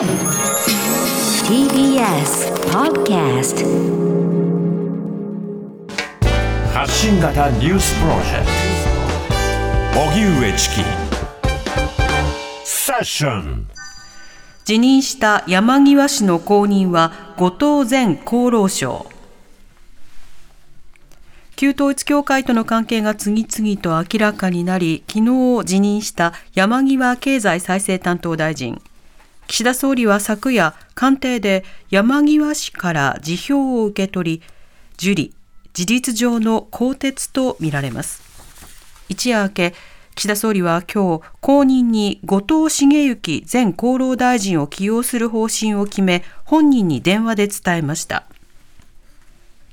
TBS Podcast 発信型ニュースプロジェクト。荻上チキセッション辞任した山際氏の後任は後藤前厚労省。旧統一教会との関係が次々と明らかになり昨日辞任した山際経済再生担当大臣岸田総理は昨夜官邸で山際氏から辞表を受け取り受理事実上の更迭とみられます。一夜明け岸田総理は今日後任に後藤茂之前厚労大臣を起用する方針を決め本人に電話で伝えました。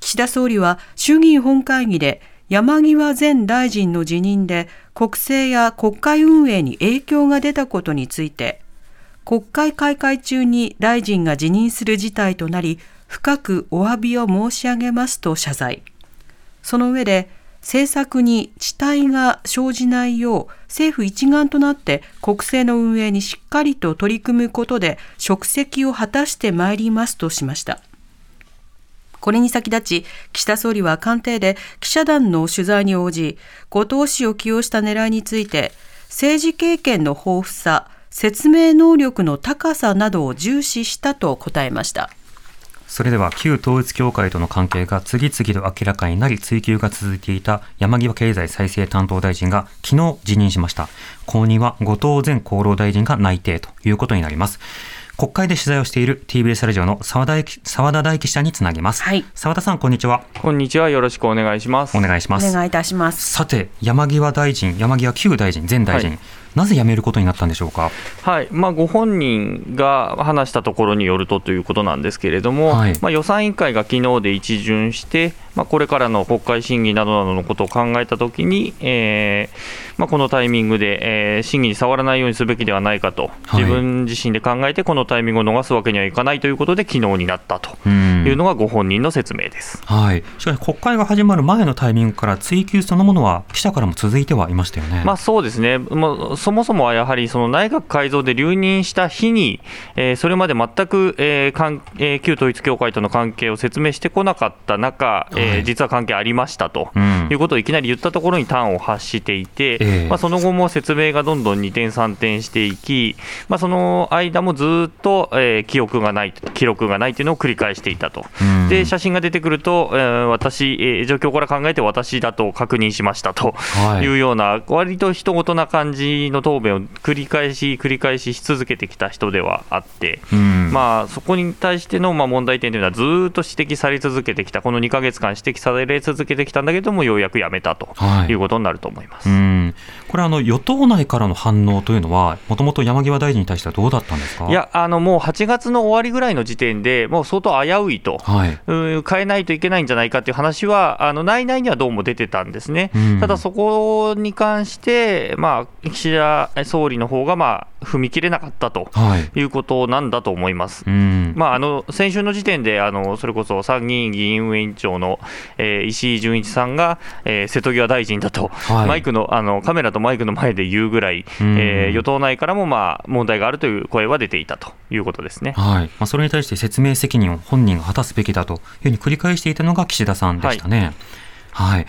岸田総理は衆議院本会議で山際前大臣の辞任で国政や国会運営に影響が出たことについて国会開会中に大臣が辞任する事態となり深くお詫びを申し上げますと謝罪。その上で政策に遅滞が生じないよう政府一丸となって国政の運営にしっかりと取り組むことで職責を果たしてまいりますとしました。これに先立ち、岸田総理は官邸で記者団の取材に応じ、後藤氏を起用した狙いについて、政治経験の豊富さ、説明能力の高さなどを重視したと答えました。それでは旧統一教会との関係が次々と明らかになり追及が続いていた山際経済再生担当大臣が昨日辞任しました。後任は後藤前厚労大臣が内定ということになります。国会で取材をしている TBS ラジオの澤田澤田大記者につなげます。はい。澤田さん、こんにちは。こんにちは。よろしくお願いします。お願いします。お願いいたします。さて、山際大臣、山際旧大臣、前大臣、はい、なぜ辞めることになったんでしょうか、はい。まあ、ご本人が話したところによるとということなんですけれども、はい、まあ、予算委員会が昨日で一巡して、まあ、これからの国会審議などなどのことを考えたときに、えーまあ、このタイミングで、えー、審議に触らないようにすべきではないかと、自分自身で考えて、このタイミングを逃すわけにはいかないということで、昨日になったと。いうのがご本人の説明です、はい、しかし、国会が始まる前のタイミングから追及そのものは、記者からも続いてはいましたよね。まあ、そうですね、まあ、そもそもはやはりその内閣改造で留任した日に、えー、それまで全く、えーかんえー、旧統一教会との関係を説明してこなかった中、えー、実は関係ありましたと、いうことをいきなり言ったところに端を発していて、えー、まあ、その後も説明がどんどん二転三転していき、まあ、その間もずっと、えー、記憶がない、記録がないというのを繰り返していたと、で写真が出てくると、えー、私、えー、状況から考えて私だと確認しましたと。い。うような、割と人事な感じの答弁を繰り返し繰り返しし続けてきた人ではあって、まあ、そこに対してのまあ問題点というのはずっと指摘され続けてきた、この2か月間指摘され続けてきたんだけども、ようやくやめたとい。うことになると思います、はい、これあの、与党内からの反応というのは、もともと山際大臣に対してはどうだったんですか？いや、あのもう8月の終わりぐらいの時点で、もう相当危ういと、はい、う変えないといけないんじゃないかという話は、あの内々にはどうも出てたんですね、ただそこに関して、まあ、岸田総理の方がまあ踏み切れなかったとい。うことなんだと思います。はい、まあ、あの先週の時点であの、それこそ参議院議員運営委員長の、えー、石井純一さんが、えー、瀬戸際大臣だと、はい、マイクのあのカメラとマイクの前で言うぐらい、えー、与党内からも、まあ、問題があるという声は出ていたと。いうことですね、はい。まあ、それに対して説明責任を本人が果たすべきだというふうに繰り返していたのが岸田さんでしたね。はい、はい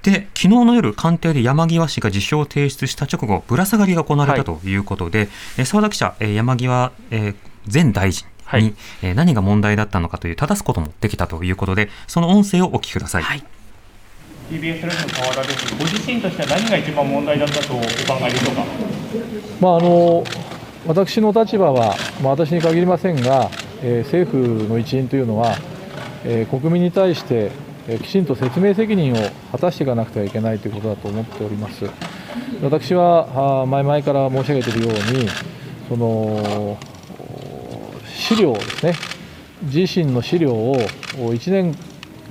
で昨日の夜、官邸で山際氏が辞表を提出した直後、ぶら下がりが行われたということで、はい、澤田記者、山際前大臣に、はい、何が問題だったのかという正すこともできたということで、その音声をお聞きください。はい TBS ラジオ川田です。ご自身としては何が一番問題だったとお考えでしょうか？まああの私の立場は、まあ、私に限りませんが、えー、政府の一員というのは、えー、国民に対してきちんと説明責任を果たしていかなくてはいけないということだと思っております。私は前々から申し上げているように、その資料ですね、自身の資料を1年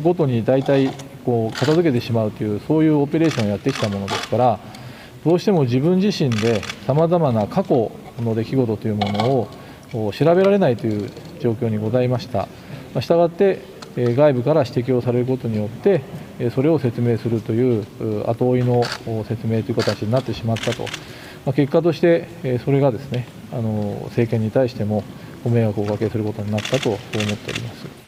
ごとに大体こう片付けてしまうという、そういうオペレーションをやってきたものですから、どうしても自分自身でさまざまな過去の出来事というものを調べられないという状況にございました。したがって外部から指摘をされることによってそれを説明するという後追いの説明という形になってしまったと、結果としてそれがですねあの政権に対してもご迷惑をおかけすることになったと思っております。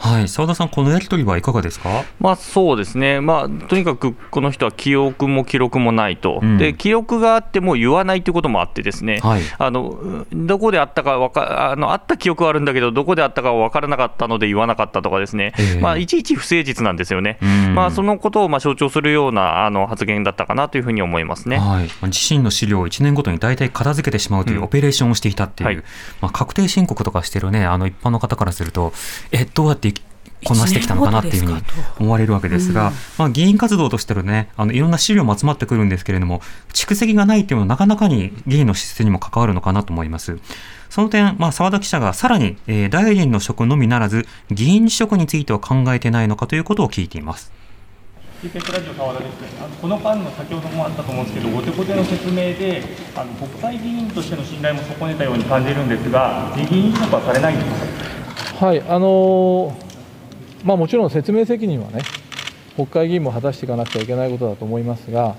はい、澤田さん、このやり取りはいかがですか、まあ、そうですね、まあ、とにかくこの人は記憶も記録もないと、うん、で記憶があっても言わないということもあって、ですね、はい、あのどこであったかわかあの、あった記憶はあるんだけど、どこであったか分からなかったので言わなかったとか、ですね、えー、まあ、いちいち不誠実なんですよね、まあ、そのことをまあ象徴するようなあの発言だったかなというふうに思いますね、はい、自身の資料を1年ごとに大体片付けてしまうというオペレーションをしていたっていう、うんはい、まあ、確定申告とかしてるね、あの一般の方からすると、え、どうやってこなしてきたのかなっていうふうに思われるわけですが、まあ、議員活動としてのね、あのいろんな資料も集まってくるんですけれども、蓄積がないっていうのはなかなかに議員の質質にも関わるのかなと思います。その点、まあ、澤田記者がさらに、えー、大臣の職のみならず、議員職については考えてないのかということを聞いています。TBS ラジオ澤田ですあのこの間の先ほどもあったと思うんですけど、後手後手の説明で、あの国会議員としての信頼も損ねたように感じるんですが、議員職はされないんですか？はい、あのーまあ、もちろん説明責任はね、国会議員も果たしていかなくちゃいけないことだと思いますが、や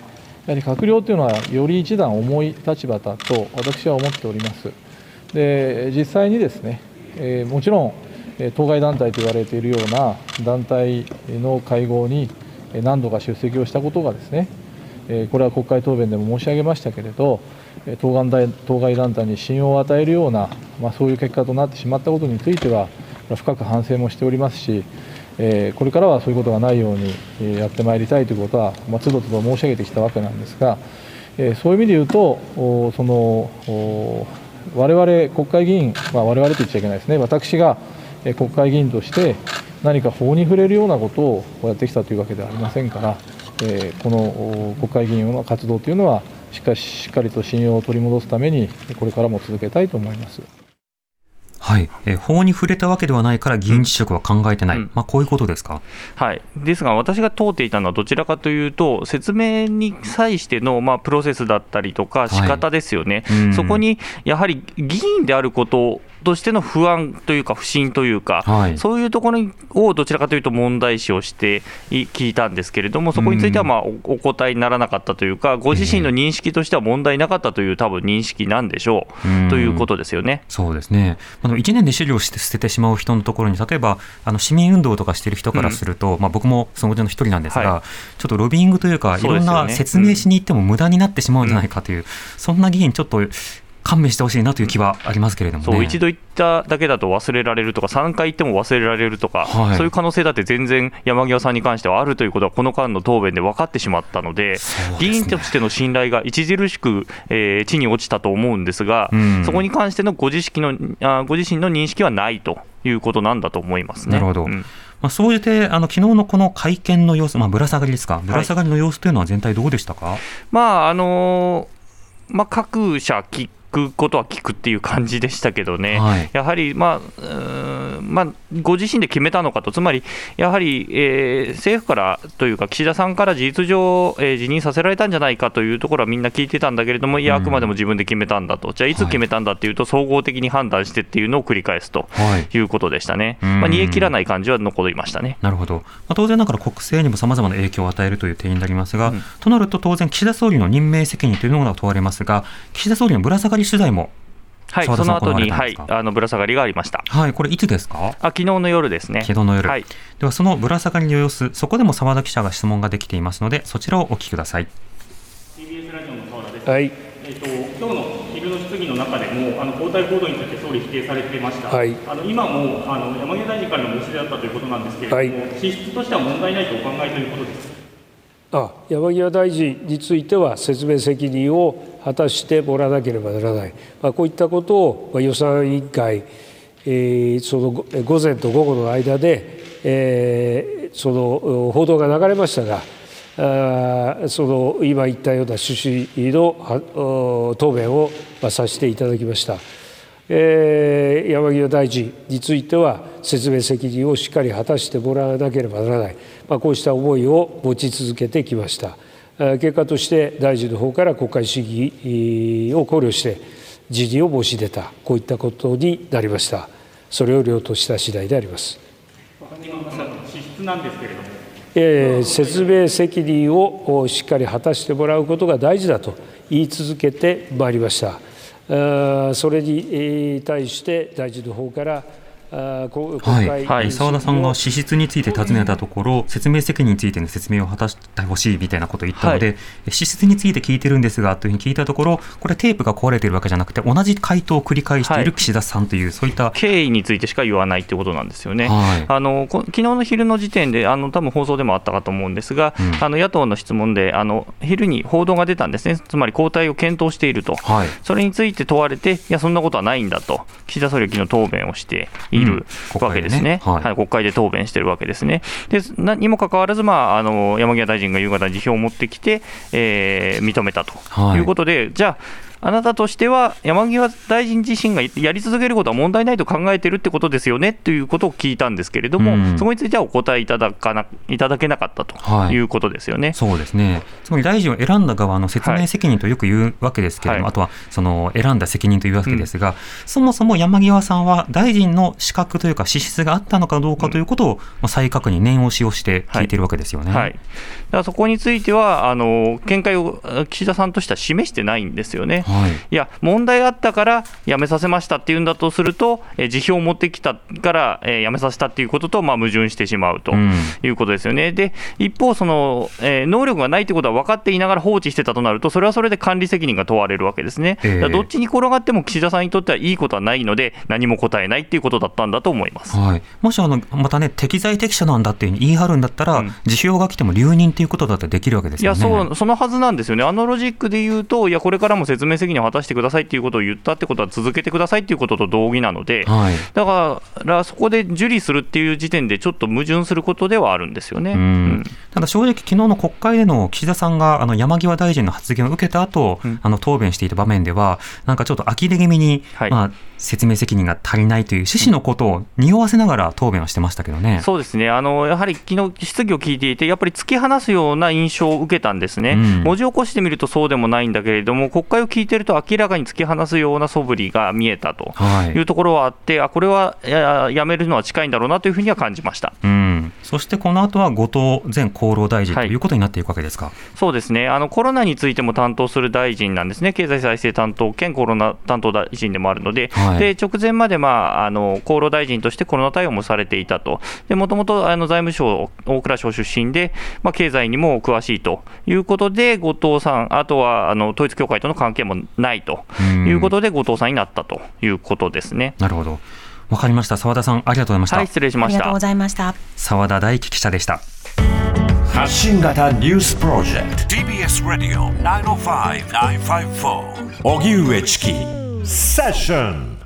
はり閣僚というのは、より一段重い立場だと私は思っております。で実際にですね、えー、もちろん、当該団体と言われているような団体の会合に何度か出席をしたことがですね、これは国会答弁でも申し上げましたけれど、当該団体に信用を与えるような、まあ、そういう結果となってしまったことについては、深く反省もしておりますし、えこれからはそういうことがないようにやってまいりたいということは、まあ、つどつど申し上げてきたわけなんですが、えそういう意味で言うと、その我々国会議員、まあ、我々と言っちゃいけないですね、私が国会議員として何か法に触れるようなことをやってきたというわけではありませんから、えこの国会議員の活動というのはしかりしっかりと信用を取り戻すために、これからも続けたいと思います。はい、えー、法に触れたわけではないから議員辞職は考えてない、うん、まあ、こういうことですか、はい、ですが、私が問うていたのはどちらかというと、説明に際しての、まあ、プロセスだったりとか、仕方ですよね、はい、そこにやはり議員であることとしての不安というか、不信というか、はい、そういうところをどちらかというと問題視をして聞いたんですけれども、そこについてはまあお答えにならなかったというか、ご自身の認識としては問題なかったという、多分認識なんでしょうということですよね。そうですね。あの1年で資料して捨ててしまう人のところに、例えばあの市民運動とかしてる人からすると、うん、まあ、僕もそのうちの一人なんですが、はい、ちょっとロビングというか、いろんな説明しに行っても無駄になってしまうんじゃないかという、そんな議員、ちょっと勘弁してほしいなという気はありますけれども、ね、そう一度言っただけだと忘れられるとか、3回言っても忘れられるとか、はい、そういう可能性だって全然山際さんに関してはあるということは、この間の答弁で分かってしまったので、でね、議員としての信頼が著しく、えー、地に落ちたと思うんですが、うん、そこに関してのご自識のあご自身の認識はないということなんだと思いますね。なるほど、うん。まあ、そうしてあの昨日のこの会見の様子、まあ、ぶら下がりですか、ぶら下がりの様子というのは全体どうでしたか、はい、まああのー、まあ、各社、きくことは聞くっていう感じでしたけどね、はい、やはり、まあまあ、ご自身で決めたのかと、つまりやはり、えー、政府からというか、岸田さんから事実上、えー、辞任させられたんじゃないかというところはみんな聞いてたんだけれども、いや、あくまでも自分で決めたんだと、じゃあ、いつ決めたんだっていうと、総合的に判断してっていうのを繰り返すとい。うことでしたね、はい、まあ、煮え切らない感じは残りましたね。なるほど、まあ、当然ながら国政にもさまざまな影響を与えるという点になりますが、うん、となると当然、岸田総理の任命責任というのが問われますが、岸田総理のぶら下がり取材もはい、その後に、はい、あのぶら下がりがありました。はい、これいつですか？あ、昨日の夜ですね。昨日の夜。はい、ではそのぶら下がりの様子、そこでも澤田記者が質問ができていますので、そちらをお聞きください。TBS ラジオの澤田です。はい。えっ、と今日の昼の質疑の中でもあの交代行動について総理否定されてました。はい。あの今もあの山際大臣からの申し出だったということなんですけれども、はい、資質としては問題ないとお考えということです。山際大臣については説明責任を果たしてもらわなければならない、まあ、こういったことを予算委員会、えー、その午前と午後の間で、えー、その報道が流れましたが、あその今言ったような趣旨の答弁をさせていただきました。えー、山際大臣については説明責任をしっかり果たしてもらわなければならない、まあ、こうした思いを持ち続けてきました。結果として大臣の方から国会審議を考慮して辞任を申し出た。こういったことになりました。それを了とした次第であります。えー、説明責任をしっかり果たしてもらうことが大事だと言い続けてまいりましたそれに対して大臣の方からはい。はい、澤田さんが支出について尋ねたところ、説明責任についての説明を果たしてほしいみたいなことを言ったので、はい、支出について聞いてるんですがというふうに聞いたところ、これ、テープが壊れているわけじゃなくて、同じ回答を繰り返している岸田さんという、はい、そういった経緯についてしか言わないということなんですよね。はい、あの昨日の昼の時点で、あの多分放送でもあったかと思うんですが、うん、あの野党の質問であの、昼に報道が出たんですね、つまり交代を検討していると、はい、それについて問われて、いや、そんなことはないんだと、岸田総理は昨日答弁をしているわけですね、はい、はい、国会で答弁してるわけですね。でにもかかわらず、まあ、あの山際大臣が夕方、辞表を持ってきて、えー、認めたと。い。うことで、はい、じゃあ、あなたとしては山際大臣自身がやり続けることは問題ないと考えてるってことですよねということを聞いたんですけれども、うん、そこについてはお答えいただかないただけなかったとい。うことですよね、はい、そうですね、つまり大臣を選んだ側の説明責任とよく言うわけですけれども、はい、あとはその選んだ責任というわけですが、うん、そもそも山際さんは大臣の資格というか、資質があったのかどうかということを、まあ、再確認、念押しをして聞いているわけですよね。はい、だからそこについてはあの、見解を岸田さんとしては示してないんですよね。はい、いや問題あったから辞めさせましたっていうんだとすると、え辞表を持ってきたから、え辞めさせたっていうことと、まあ、矛盾してしまうということですよね。うん、で、一方、その、え能力がないということは分かっていながら放置してたとなると、それはそれで管理責任が問われるわけですね。えー、どっちに転がっても岸田さんにとってはいいことはないので、何も答えないっていうことだったんだと思います、はい、もしあのまたね、適材適所なんだっていう言い張るんだったら、うん、辞表が来ても留任ということだってできるわけですよね。いやそうそのはずなんですよね、あのロジックで言うと、いや、これからも説明責任を果たしてくださいっていうことを言ったってことは続けてくださいっていうことと同義なので、はい、だからそこで受理するっていう時点で、ちょっと矛盾することではあるんですよね、うん、ただ正直、昨日の国会での岸田さんがあの山際大臣の発言を受けた後、うん、あの答弁していた場面では、なんかちょっと呆れ気味に、はい、まあ、説明責任が足りないという趣旨のことを匂わせながら答弁をしてましたけどね。そうですね。あのやはり昨日質疑を聞いていて、やっぱり突き放すような印象を受けたんですね、うん、文字起こしてみるとそうでもないんだけれども、国会を聞いてると明らかに突き放すような素振りが見えたというところはあって、あこれはややめるのは近いんだろうなというふうには感じました、うん、そしてこの後は後藤前厚労大臣ということになっていくわけですか、はい、そうですね。あの、コロナについても担当する大臣なんですね、経済再生担当兼コロナ担当大臣でもあるので、はい、で直前まで、まあ、あの厚労大臣としてコロナ対応もされていたと、もともと財務省、大蔵省出身で、まあ、経済にも詳しいということで、後藤さん、あとはあの統一教会との関係もないということで、後藤さんになったということですね。なるほどわかりました。澤田さんありがとうございました、はい、失礼しました。ありがとうございました。澤田大樹記者でした。発信型ニュースプロジェクト。TBS ラディオ905-954おぎゅうえちきセッション